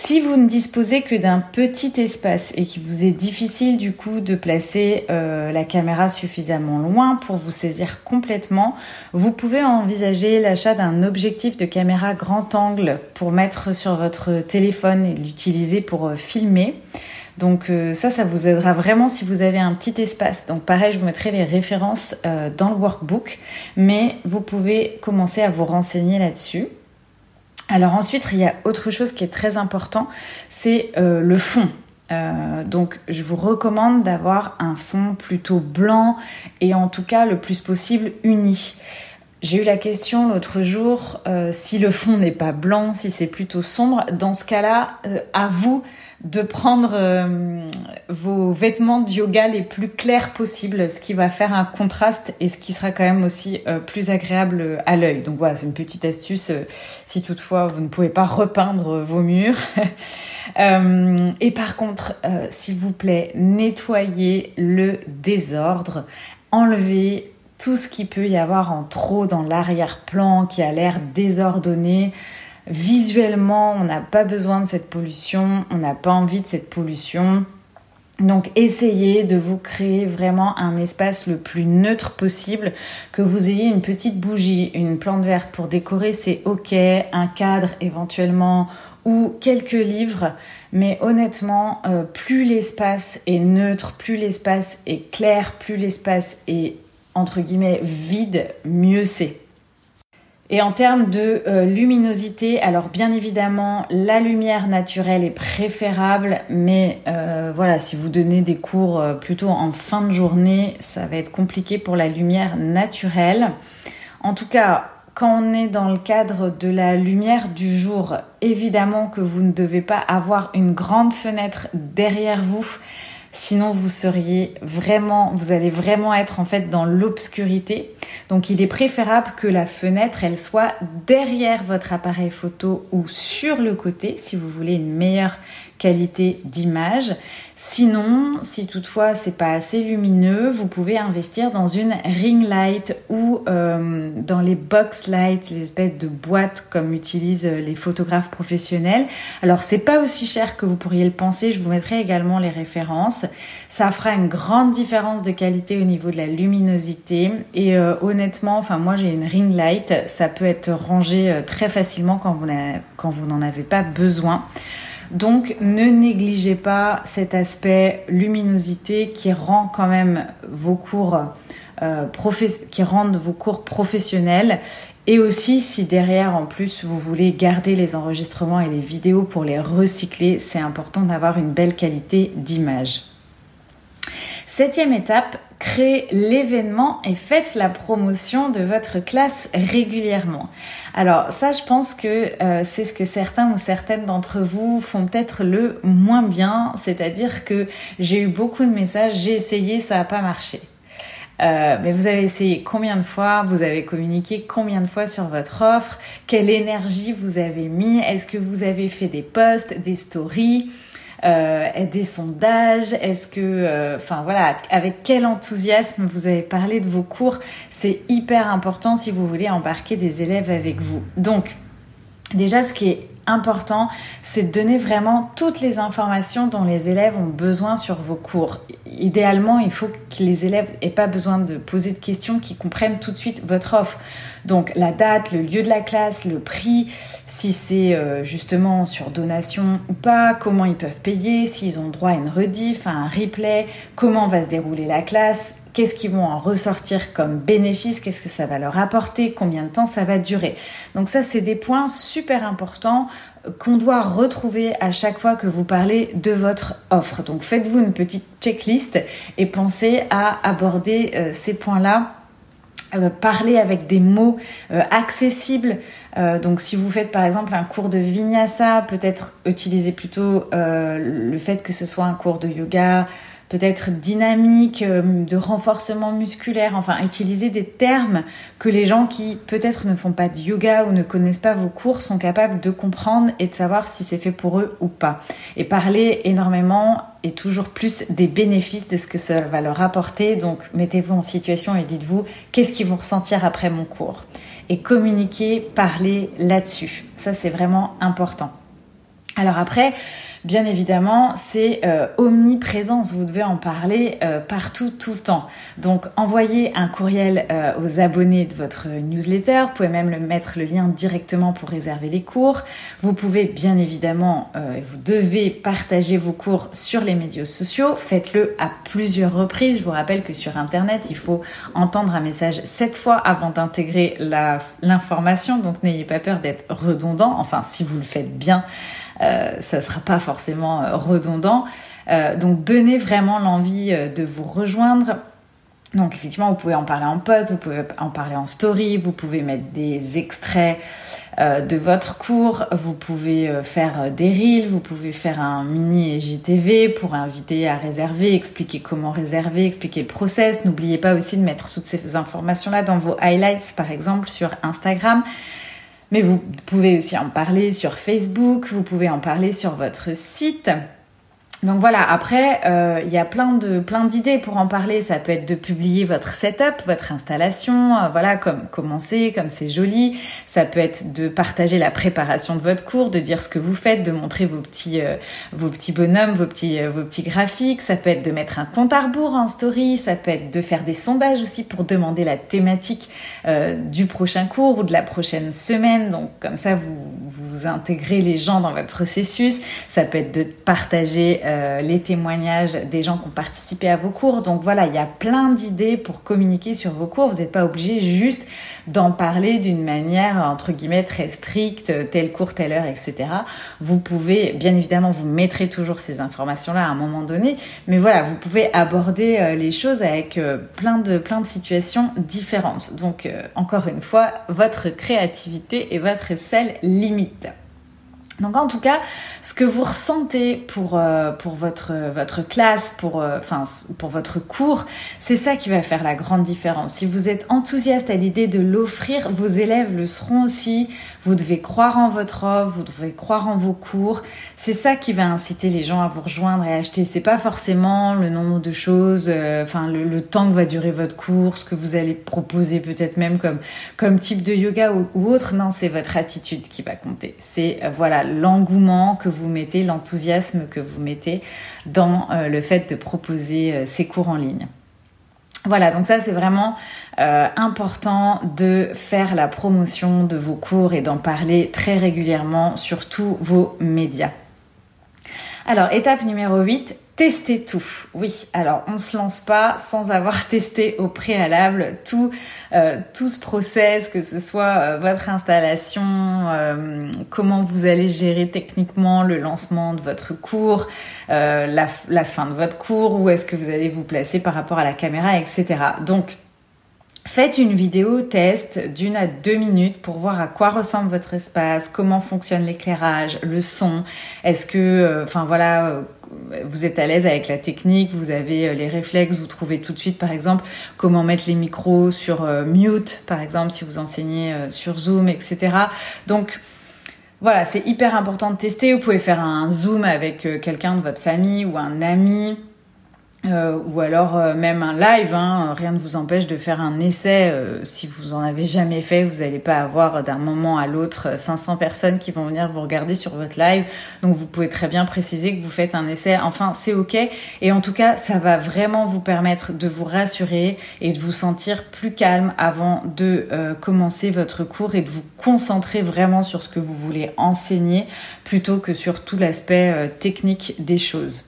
Speaker 1: Si vous ne disposez que d'un petit espace et qu'il vous est difficile du coup de placer euh, la caméra suffisamment loin pour vous saisir complètement, vous pouvez envisager l'achat d'un objectif de caméra grand angle pour mettre sur votre téléphone et l'utiliser pour euh, filmer. Donc euh, ça, ça vous aidera vraiment si vous avez un petit espace. Donc pareil, je vous mettrai les références dans le workbook, mais vous pouvez commencer à vous renseigner là-dessus. Alors ensuite, il y a autre chose qui est très important, c'est euh, le fond. Euh, donc je vous recommande d'avoir un fond plutôt blanc et en tout cas le plus possible uni. J'ai eu la question l'autre jour euh, si le fond n'est pas blanc, si c'est plutôt sombre. Dans ce cas-là, à vous de prendre euh, vos vêtements de yoga les plus clairs possibles, ce qui va faire un contraste et ce qui sera quand même aussi euh, plus agréable à l'œil. Donc voilà, c'est une petite astuce euh, si toutefois vous ne pouvez pas repeindre vos murs. et par contre, s'il vous plaît, nettoyez le désordre, enlevez tout ce qui peut y avoir en trop dans l'arrière-plan qui a l'air désordonné. Visuellement, on n'a pas besoin de cette pollution, on n'a pas envie de cette pollution. Donc essayez de vous créer vraiment un espace le plus neutre possible, que vous ayez une petite bougie, une plante verte pour décorer, c'est ok, un cadre éventuellement ou quelques livres, mais honnêtement, euh, plus l'espace est neutre, plus l'espace est clair, plus l'espace est entre guillemets vide, mieux c'est. Et en termes de euh, luminosité, alors bien évidemment, la lumière naturelle est préférable, mais euh, voilà, si vous donnez des cours euh, plutôt en fin de journée, ça va être compliqué pour la lumière naturelle. En tout cas, quand on est dans le cadre de la lumière du jour, évidemment que vous ne devez pas avoir une grande fenêtre derrière vous Sinon, vous seriez vraiment, vous allez vraiment être en fait dans l'obscurité. Donc, il est préférable que la fenêtre, elle soit derrière votre appareil photo ou sur le côté si vous voulez une meilleure qualité d'image. Sinon, si toutefois c'est pas assez lumineux, vous pouvez investir dans une ring light ou euh, dans les box lights, les espèces de boîtes comme utilisent les photographes professionnels. Alors c'est pas aussi cher que vous pourriez le penser. Je vous mettrai également les références. Ça fera une grande différence de qualité au niveau de la luminosité. Et euh, honnêtement, enfin moi j'ai une ring light, ça peut être rangé euh, très facilement quand vous quand vous n'en avez pas besoin. Donc ne négligez pas cet aspect luminosité qui rend quand même vos cours euh, qui rendent vos cours professionnels et aussi si derrière en plus vous voulez garder les enregistrements et les vidéos pour les recycler, c'est important d'avoir une belle qualité d'image. Septième étape, créez l'événement et faites la promotion de votre classe régulièrement. Alors ça, je pense que euh, c'est ce que certains ou certaines d'entre vous font peut-être le moins bien, c'est-à-dire que j'ai eu beaucoup de messages, j'ai essayé, ça n'a pas marché. Euh, mais vous avez essayé combien de fois? Vous avez communiqué combien de fois sur votre offre? Quelle énergie vous avez mis? Est-ce que vous avez fait des posts, des stories? Euh, des sondages Est-ce que, euh, enfin voilà, avec quel enthousiasme vous avez parlé de vos cours C'est hyper important si vous voulez embarquer des élèves avec vous. Donc, déjà, ce qui est important, c'est de donner vraiment toutes les informations dont les élèves ont besoin sur vos cours. Idéalement, il faut que les élèves aient pas besoin de poser de questions, qu'ils comprennent tout de suite votre offre. Donc la date, le lieu de la classe, le prix, si c'est euh, justement sur donation ou pas, comment ils peuvent payer, s'ils ont droit à une rediff, à un replay, comment va se dérouler la classe, qu'est-ce qu'ils vont en ressortir comme bénéfice, qu'est-ce que ça va leur apporter, combien de temps ça va durer? Donc ça, c'est des points super importants qu'on doit retrouver à chaque fois que vous parlez de votre offre. Donc faites-vous une petite checklist et pensez à aborder euh, ces points-là euh, parler avec des mots euh, accessibles. Euh, donc si vous faites par exemple un cours de vinyasa, peut-être utiliser plutôt le fait que ce soit un cours de yoga, peut-être dynamique, euh, de renforcement musculaire, enfin utiliser des termes que les gens qui peut-être ne font pas de yoga ou ne connaissent pas vos cours sont capables de comprendre et de savoir si c'est fait pour eux ou pas. Et parler énormément et toujours plus des bénéfices de ce que ça va leur apporter. Donc mettez-vous en situation et dites-vous qu'est-ce qu'ils vont ressentir après mon cours? Et communiquer, parler là-dessus. Ça c'est vraiment important. Alors après, bien évidemment, c'est euh, omniprésence. Vous devez en parler euh, partout, tout le temps. Donc, envoyez un courriel euh, aux abonnés de votre newsletter. Vous pouvez même le mettre le lien directement pour réserver les cours. Vous pouvez bien évidemment, vous devez partager vos cours sur les médias sociaux. Faites-le à plusieurs reprises. Je vous rappelle que sur Internet, il faut entendre un message sept fois avant d'intégrer l'information. Donc, n'ayez pas peur d'être redondant. Enfin, si vous le faites bien euh, ça ne sera pas forcément euh, redondant. Euh, donc donnez vraiment l'envie de vous rejoindre. Donc effectivement, vous pouvez en parler en post, vous pouvez en parler en story, vous pouvez mettre des extraits de votre cours, vous pouvez faire des reels, vous pouvez faire un mini JTV pour inviter à réserver, expliquer comment réserver, expliquer le process. N'oubliez pas aussi de mettre toutes ces informations-là dans vos highlights, par exemple sur Instagram. Mais vous pouvez aussi en parler sur Facebook, vous pouvez en parler sur votre site. Donc voilà, après, euh, il y a plein de plein d'idées pour en parler. Ça peut être de publier votre setup, votre installation, euh, voilà, comme commencer, comme c'est joli. Ça peut être de partager la préparation de votre cours, de dire ce que vous faites, de montrer vos petits euh, vos petits bonhommes, vos petits vos petits graphiques. Ça peut être de mettre un compte à rebours en story. Ça peut être de faire des sondages aussi pour demander la thématique du prochain cours ou de la prochaine semaine. Donc comme ça, vous vous intégrez les gens dans votre processus. Ça peut être de partager euh, les témoignages des gens qui ont participé à vos cours. Donc voilà, il y a plein d'idées pour communiquer sur vos cours. Vous n'êtes pas obligé juste d'en parler d'une manière entre guillemets très stricte, tel cours, telle heure, etc. Vous pouvez, bien évidemment, vous mettrez toujours ces informations-là à un moment donné, mais voilà, vous pouvez aborder euh, les choses avec euh, plein de plein de situations différentes. Donc encore une fois, votre créativité et votre seule limite. Donc en tout cas, ce que vous ressentez pour, euh, votre, classe, euh, pour votre cours, c'est ça qui va faire la grande différence. Si vous êtes enthousiaste à l'idée de l'offrir, vos élèves le seront aussi. Vous devez croire en votre offre, vous devez croire en vos cours. C'est ça qui va inciter les gens à vous rejoindre et acheter. C'est pas forcément le nombre de choses, euh, enfin le, temps que va durer votre cours, ce que vous allez proposer peut-être même comme, comme type de yoga ou, autre. Non, c'est votre attitude qui va compter. C'est voilà l'engouement que vous mettez, l'enthousiasme que vous mettez dans euh, le fait de proposer euh, ces cours en ligne. Voilà, donc ça c'est vraiment euh, important de faire la promotion de vos cours et d'en parler très régulièrement sur tous vos médias. Alors, étape numéro 8, Tester tout. Oui, alors on se lance pas sans avoir testé au préalable tout, euh, tout ce process, que ce soit euh, votre installation, comment vous allez gérer techniquement le lancement de votre cours, la, la fin de votre cours, où est-ce que vous allez vous placer par rapport à la caméra, etc. Donc Faites une vidéo test d'une à deux minutes pour voir à quoi ressemble votre espace, comment fonctionne l'éclairage, le son. Est-ce que, euh, enfin voilà, euh, vous êtes à l'aise avec la technique, vous avez euh, les réflexes, vous trouvez tout de suite, par exemple, comment mettre les micros sur mute, par exemple, si vous enseignez sur Zoom, etc. Donc voilà, c'est hyper important de tester. Vous pouvez faire un zoom avec quelqu'un de votre famille ou un ami euh, ou alors euh, même un live, hein, rien ne vous empêche de faire un essai. Euh, si vous en avez jamais fait, vous n'allez pas avoir d'un moment à l'autre 500 personnes qui vont venir vous regarder sur votre live. Donc vous pouvez très bien préciser que vous faites un essai. Enfin, c'est ok. Et en tout cas, ça va vraiment vous permettre de vous rassurer et de vous sentir plus calme avant de commencer votre cours et de vous concentrer vraiment sur ce que vous voulez enseigner plutôt que sur tout l'aspect technique des choses.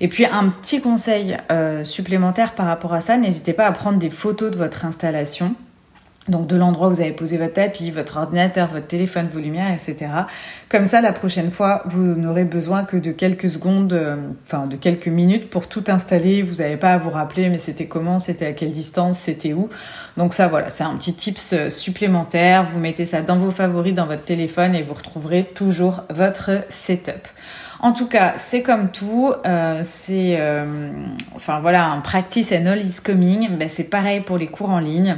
Speaker 1: Et puis un petit conseil euh, supplémentaire par rapport à ça, n'hésitez pas à prendre des photos de votre installation. Donc de l'endroit où vous avez posé votre tapis, votre ordinateur, votre téléphone, vos lumières, etc. Comme ça, la prochaine fois, vous n'aurez besoin que de quelques secondes, euh, enfin de quelques minutes pour tout installer. Vous n'avez pas à vous rappeler, mais c'était comment, c'était à quelle distance, c'était où. Donc ça, voilà, c'est un petit tips euh, supplémentaire. Vous mettez ça dans vos favoris, dans votre téléphone, et vous retrouverez toujours votre setup. En tout cas, c'est comme tout. Euh, c'est, euh, enfin voilà, un practice and all is coming. Ben, c'est pareil pour les cours en ligne.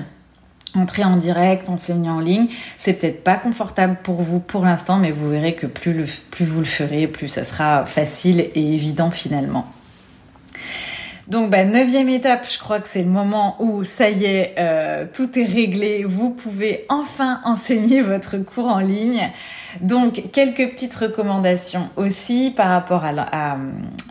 Speaker 1: Entrer en direct, enseigner en ligne, c'est peut-être pas confortable pour vous pour l'instant, mais vous verrez que plus, le, plus vous le ferez, plus ça sera facile et évident finalement. Donc, bah, neuvième étape, je crois que c'est le moment où ça y est, euh, tout est réglé. Vous pouvez enfin enseigner votre cours en ligne. Donc, quelques petites recommandations aussi par rapport à,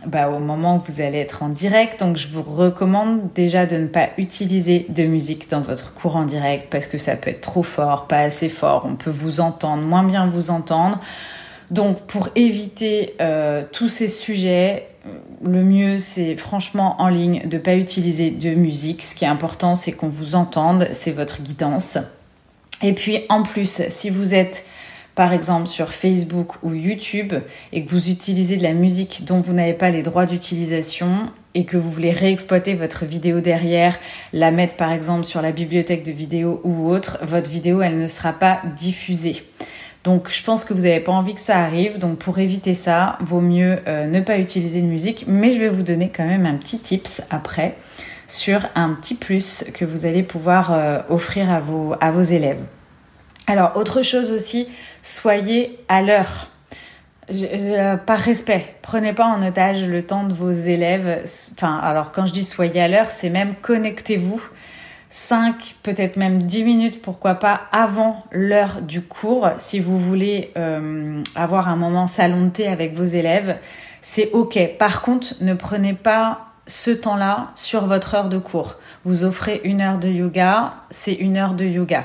Speaker 1: bah, au moment où vous allez être en direct. Donc, je vous recommande déjà de ne pas utiliser de musique dans votre cours en direct parce que ça peut être trop fort, pas assez fort. On peut vous entendre, moins bien vous entendre. Donc, pour éviter euh, tous ces sujets, le mieux, c'est franchement en ligne de ne pas utiliser de musique. Ce qui est important, c'est qu'on vous entende, c'est votre guidance. Et puis en plus, si vous êtes par exemple sur Facebook ou YouTube et que vous utilisez de la musique dont vous n'avez pas les droits d'utilisation et que vous voulez réexploiter votre vidéo derrière, la mettre par exemple sur la bibliothèque de vidéos ou autre, votre vidéo elle ne sera pas diffusée. Donc je pense que vous n'avez pas envie que ça arrive. Donc pour éviter ça, vaut mieux euh, ne pas utiliser de musique. Mais je vais vous donner quand même un petit tips après sur un petit plus que vous allez pouvoir euh, offrir à vos, à vos élèves. Alors autre chose aussi, soyez à l'heure. Par respect, prenez pas en otage le temps de vos élèves. Enfin, alors quand je dis soyez à l'heure, c'est même connectez-vous 5, peut-être même 10 minutes, pourquoi pas, avant l'heure du cours, si vous voulez euh, avoir un moment salon de thé avec vos élèves, c'est ok. Par contre, ne prenez pas ce temps-là sur votre heure de cours. Vous offrez une heure de yoga, c'est une heure de yoga.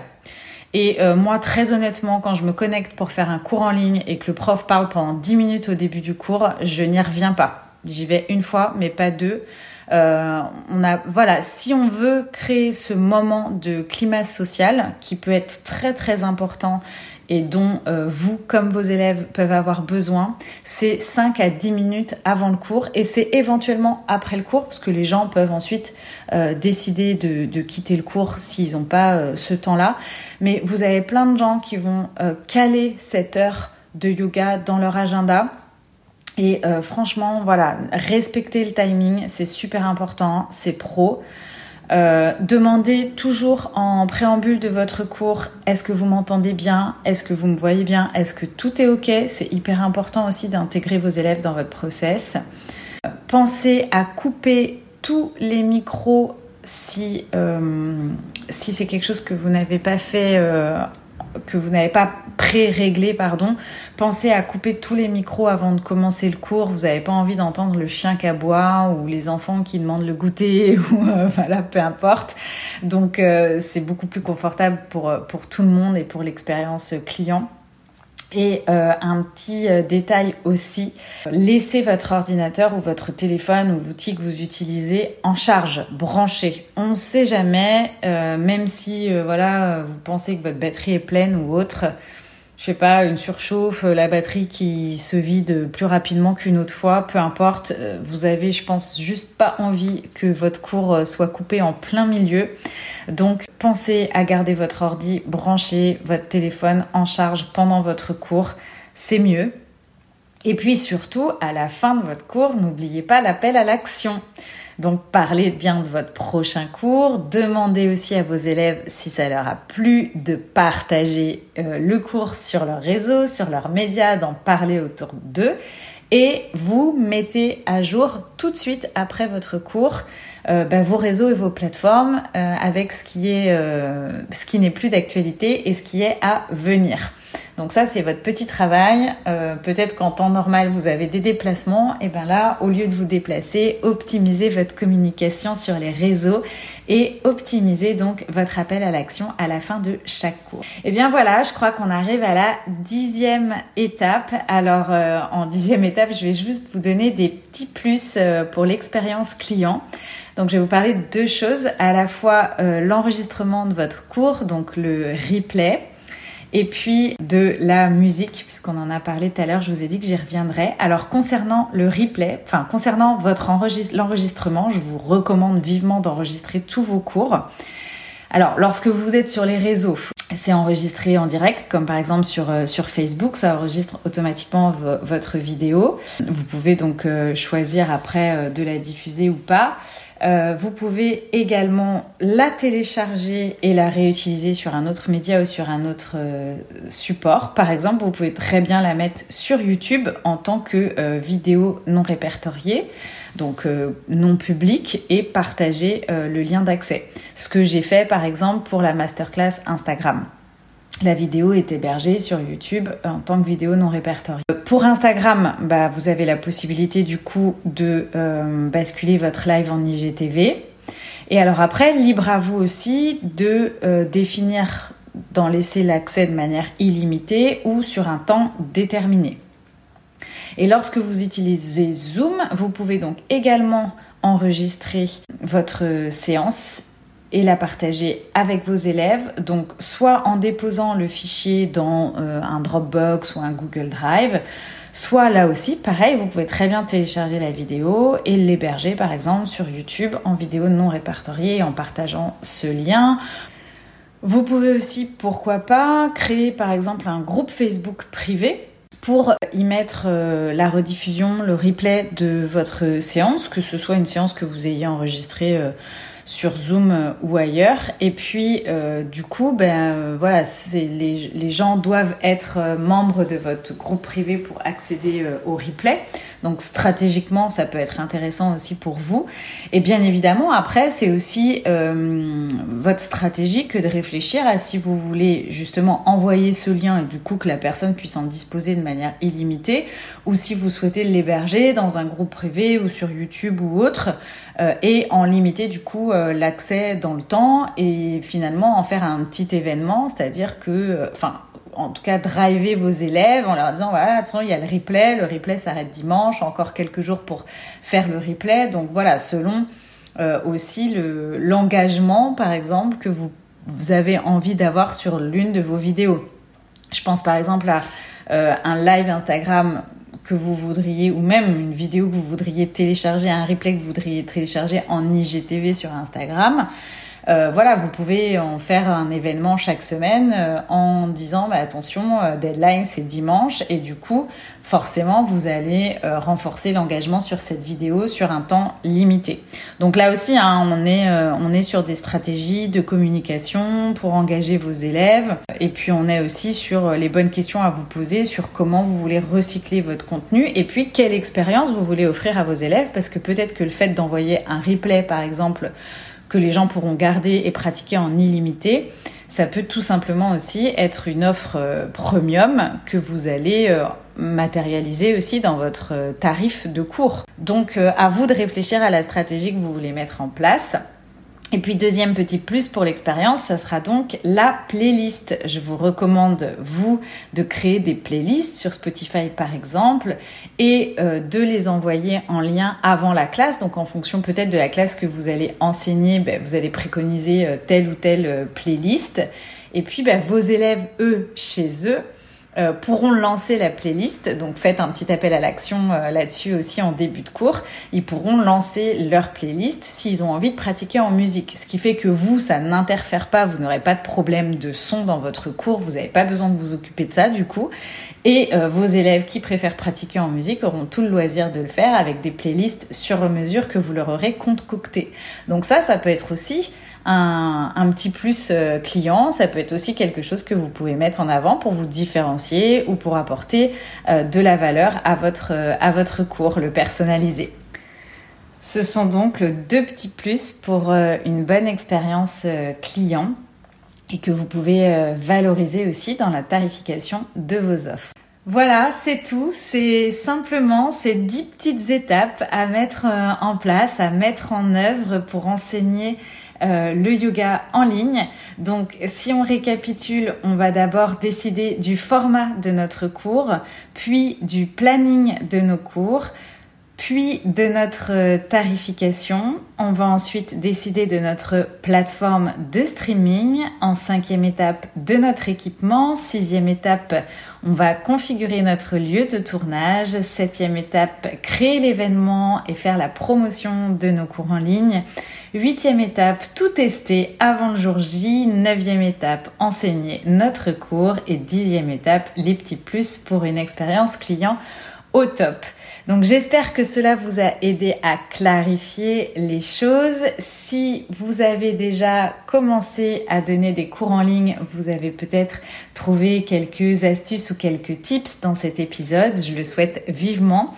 Speaker 1: Et euh, moi, très honnêtement, quand je me connecte pour faire un cours en ligne et que le prof parle pendant 10 minutes au début du cours, je n'y reviens pas. J'y vais une fois, mais pas deux. Euh, on a, voilà, si on veut créer ce moment de climat social qui peut être très très important et dont euh, vous, comme vos élèves, peuvent avoir besoin, c'est 5 à 10 minutes avant le cours et c'est éventuellement après le cours, parce que les gens peuvent ensuite euh, décider de, de, quitter le cours s'ils n'ont pas ce temps-là. Mais vous avez plein de gens qui vont caler cette heure de yoga dans leur agenda et euh, franchement, voilà, respecter le timing, c'est super important, c'est pro. Euh, demandez toujours en préambule de votre cours est-ce que vous m'entendez bien? Est-ce que vous me voyez bien? Est-ce que tout est OK? C'est hyper important aussi d'intégrer vos élèves dans votre process. pensez à couper tous les micros si, euh, si c'est quelque chose que vous n'avez pas fait que vous n'avez pas pré-réglé, pardon, pensez à couper tous les micros avant de commencer le cours. Vous n'avez pas envie d'entendre le chien qui aboie ou les enfants qui demandent le goûter ou euh, voilà, peu importe. Donc euh, c'est beaucoup plus confortable pour, pour tout le monde et pour l'expérience client. Et euh, un petit euh, détail aussi, laissez votre ordinateur ou votre téléphone ou l'outil que vous utilisez en charge, branché. On ne sait jamais, euh, même si voilà, vous pensez que votre batterie est pleine ou autre, je sais pas, une surchauffe, la batterie qui se vide plus rapidement qu'une autre fois, peu importe, vous avez, je pense, juste pas envie que votre cours soit coupé en plein milieu. Donc pensez à garder votre ordi branché, votre téléphone en charge pendant votre cours, c'est mieux. Et puis surtout, à la fin de votre cours, n'oubliez pas l'appel à l'action. Donc parlez bien de votre prochain cours, demandez aussi à vos élèves si ça leur a plu de partager euh, le cours sur leur réseau, sur leurs médias, d'en parler autour d'eux et vous mettez à jour tout de suite après votre cours euh, bah, vos réseaux et vos plateformes euh, avec ce qui est ce qui n'est plus d'actualité et ce qui est à venir. Donc ça, c'est votre petit travail. Euh, peut-être qu'en temps normal, vous avez des déplacements. Et bien là, au lieu de vous déplacer, optimisez votre communication sur les réseaux et optimisez donc votre appel à l'action à la fin de chaque cours. Et bien voilà, je crois qu'on arrive à la dixième étape. Alors euh, en dixième étape, je vais juste vous donner des petits plus euh, pour l'expérience client. Donc je vais vous parler de deux choses, à la fois l'enregistrement de votre cours, donc le replay, et puis de la musique, puisqu'on en a parlé tout à l'heure, je vous ai dit que j'y reviendrai. Alors concernant le replay, enfin concernant votre l'enregistrement, je vous recommande vivement d'enregistrer tous vos cours. Alors lorsque vous êtes sur les réseaux, c'est enregistré en direct, comme par exemple sur, euh, sur Facebook, ça enregistre automatiquement votre vidéo. Vous pouvez donc euh, choisir après euh, de la diffuser ou pas. Euh, vous pouvez également la télécharger et la réutiliser sur un autre média ou sur un autre euh, support. Par exemple, vous pouvez très bien la mettre sur YouTube en tant que euh, vidéo non répertoriée, donc non publique, et partager le lien d'accès. Ce que j'ai fait par exemple pour la masterclass Instagram la vidéo est hébergée sur YouTube en tant que vidéo non répertoriée. Pour Instagram, bah, vous avez la possibilité du coup de euh, basculer votre live en IGTV. Et alors après, libre à vous aussi de euh, définir d'en laisser l'accès de manière illimitée ou sur un temps déterminé. Et lorsque vous utilisez Zoom, vous pouvez donc également enregistrer votre séance et la partager avec vos élèves. Donc soit en déposant le fichier dans euh, un Dropbox ou un Google Drive, soit là aussi, pareil, vous pouvez très bien télécharger la vidéo et l'héberger par exemple sur YouTube en vidéo non répertoriée en partageant ce lien. Vous pouvez aussi, pourquoi pas, créer par exemple un groupe Facebook privé pour y mettre euh, la rediffusion, le replay de votre séance, que ce soit une séance que vous ayez enregistrée euh, sur Zoom euh, ou ailleurs. Et puis, euh, du coup, ben euh, voilà, les, les, gens doivent être membres de votre groupe privé pour accéder au replay. Donc stratégiquement, ça peut être intéressant aussi pour vous. Et bien évidemment, après, c'est aussi euh, votre stratégie que de réfléchir à si vous voulez justement envoyer ce lien et du coup que la personne puisse en disposer de manière illimitée, ou si vous souhaitez l'héberger dans un groupe privé ou sur YouTube ou autre, euh, et en limiter du coup euh, l'accès dans le temps et finalement en faire un petit événement, c'est-à-dire que, enfin, en tout cas driver vos élèves en leur disant voilà attention il y a le replay le replay s'arrête dimanche encore quelques jours pour faire le replay. Donc voilà selon euh, aussi le l'engagement par exemple que vous, vous avez envie d'avoir sur l'une de vos vidéos. Je pense par exemple à euh, un live Instagram que vous voudriez, ou même une vidéo que vous voudriez télécharger, un replay que vous voudriez télécharger en IGTV sur Instagram, euh, voilà, vous pouvez en faire un événement chaque semaine euh, en disant bah, attention, euh, deadline c'est dimanche. Et du coup, forcément, vous allez renforcer l'engagement sur cette vidéo sur un temps limité. Donc là aussi, hein, on, est, on est sur des stratégies de communication pour engager vos élèves. Et puis on est aussi sur les bonnes questions à vous poser sur comment vous voulez recycler votre contenu. Et puis quelle expérience vous voulez offrir à vos élèves? Parce que peut-être que le fait d'envoyer un replay par exemple que les gens pourront garder et pratiquer en illimité. Ça peut tout simplement aussi être une offre euh, premium que vous allez euh, matérialiser aussi dans votre euh, tarif de cours. Donc à vous de réfléchir à la stratégie que vous voulez mettre en place. Et puis deuxième petit plus pour l'expérience, ça sera donc la playlist. Je vous recommande, vous, de créer des playlists sur Spotify par exemple et euh, de les envoyer en lien avant la classe. Donc en fonction peut-être de la classe que vous allez enseigner, ben, vous allez préconiser euh, telle ou telle euh, playlist. Et puis ben, vos élèves, eux, chez eux, euh, pourront lancer la playlist. Donc faites un petit appel à l'action euh, là-dessus aussi en début de cours. Ils pourront lancer leur playlist s'ils ont envie de pratiquer en musique. Ce qui fait que vous, ça n'interfère pas, vous n'aurez pas de problème de son dans votre cours, vous n'avez pas besoin de vous occuper de ça du coup. Et euh, vos élèves qui préfèrent pratiquer en musique auront tout le loisir de le faire avec des playlists sur mesure que vous leur aurez concoctées. Donc ça, ça peut être aussi un, petit plus euh, client, ça peut être aussi quelque chose que vous pouvez mettre en avant pour vous différencier ou pour apporter euh, de la valeur à votre, euh, à votre cours, le personnaliser. Ce sont donc deux petits plus pour une bonne expérience client et que vous pouvez valoriser aussi dans la tarification de vos offres. Voilà, c'est tout. C'est simplement ces dix petites étapes à mettre en place, à mettre en œuvre pour enseigner euh, le yoga en ligne. Donc si on récapitule, on va d'abord décider du format de notre cours, puis du planning de nos cours, puis de notre tarification. On va ensuite décider de notre plateforme de streaming. En cinquième étape, de notre équipement. Sixième étape, on va configurer notre lieu de tournage. Septième étape, créer l'événement et faire la promotion de nos cours en ligne. Huitième étape, tout tester avant le jour J. Neuvième étape, enseigner notre cours. Et dixième étape, les petits plus pour une expérience client au top. Donc j'espère que cela vous a aidé à clarifier les choses. Si vous avez déjà commencé à donner des cours en ligne, vous avez peut-être trouvé quelques astuces ou quelques tips dans cet épisode. Je le souhaite vivement.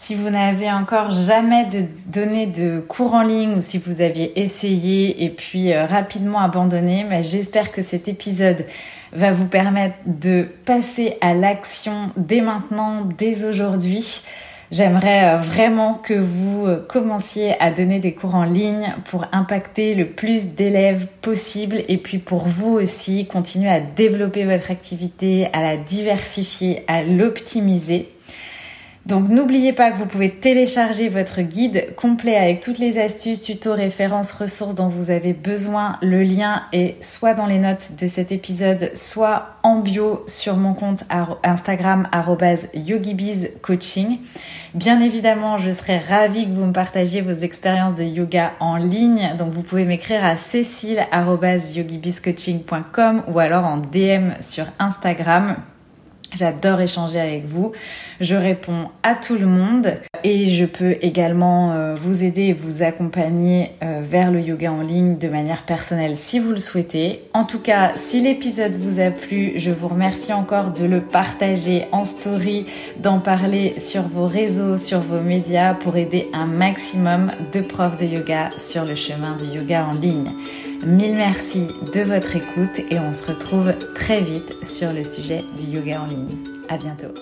Speaker 1: Si vous n'avez encore jamais de, donné de cours en ligne ou si vous aviez essayé et puis euh, rapidement abandonné, j'espère que cet épisode va vous permettre de passer à l'action dès maintenant, dès aujourd'hui. J'aimerais euh, vraiment que vous euh, commenciez à donner des cours en ligne pour impacter le plus d'élèves possible et puis pour vous aussi continuer à développer votre activité, à la diversifier, à l'optimiser. Donc n'oubliez pas que vous pouvez télécharger votre guide complet avec toutes les astuces, tutos, références, ressources dont vous avez besoin. Le lien est soit dans les notes de cet épisode, soit en bio sur mon compte Instagram @yogibizcoaching. Bien évidemment, je serais ravie que vous me partagiez vos expériences de yoga en ligne. Donc vous pouvez m'écrire à cécile@yogibizcoaching.com ou alors en DM sur Instagram. J'adore échanger avec vous. Je réponds à tout le monde et je peux également euh, vous aider et vous accompagner euh, vers le yoga en ligne de manière personnelle si vous le souhaitez. En tout cas, si l'épisode vous a plu, je vous remercie encore de le partager en story, d'en parler sur vos réseaux, sur vos médias pour aider un maximum de profs de yoga sur le chemin du yoga en ligne. Mille merci de votre écoute et on se retrouve très vite sur le sujet du yoga en ligne. À bientôt.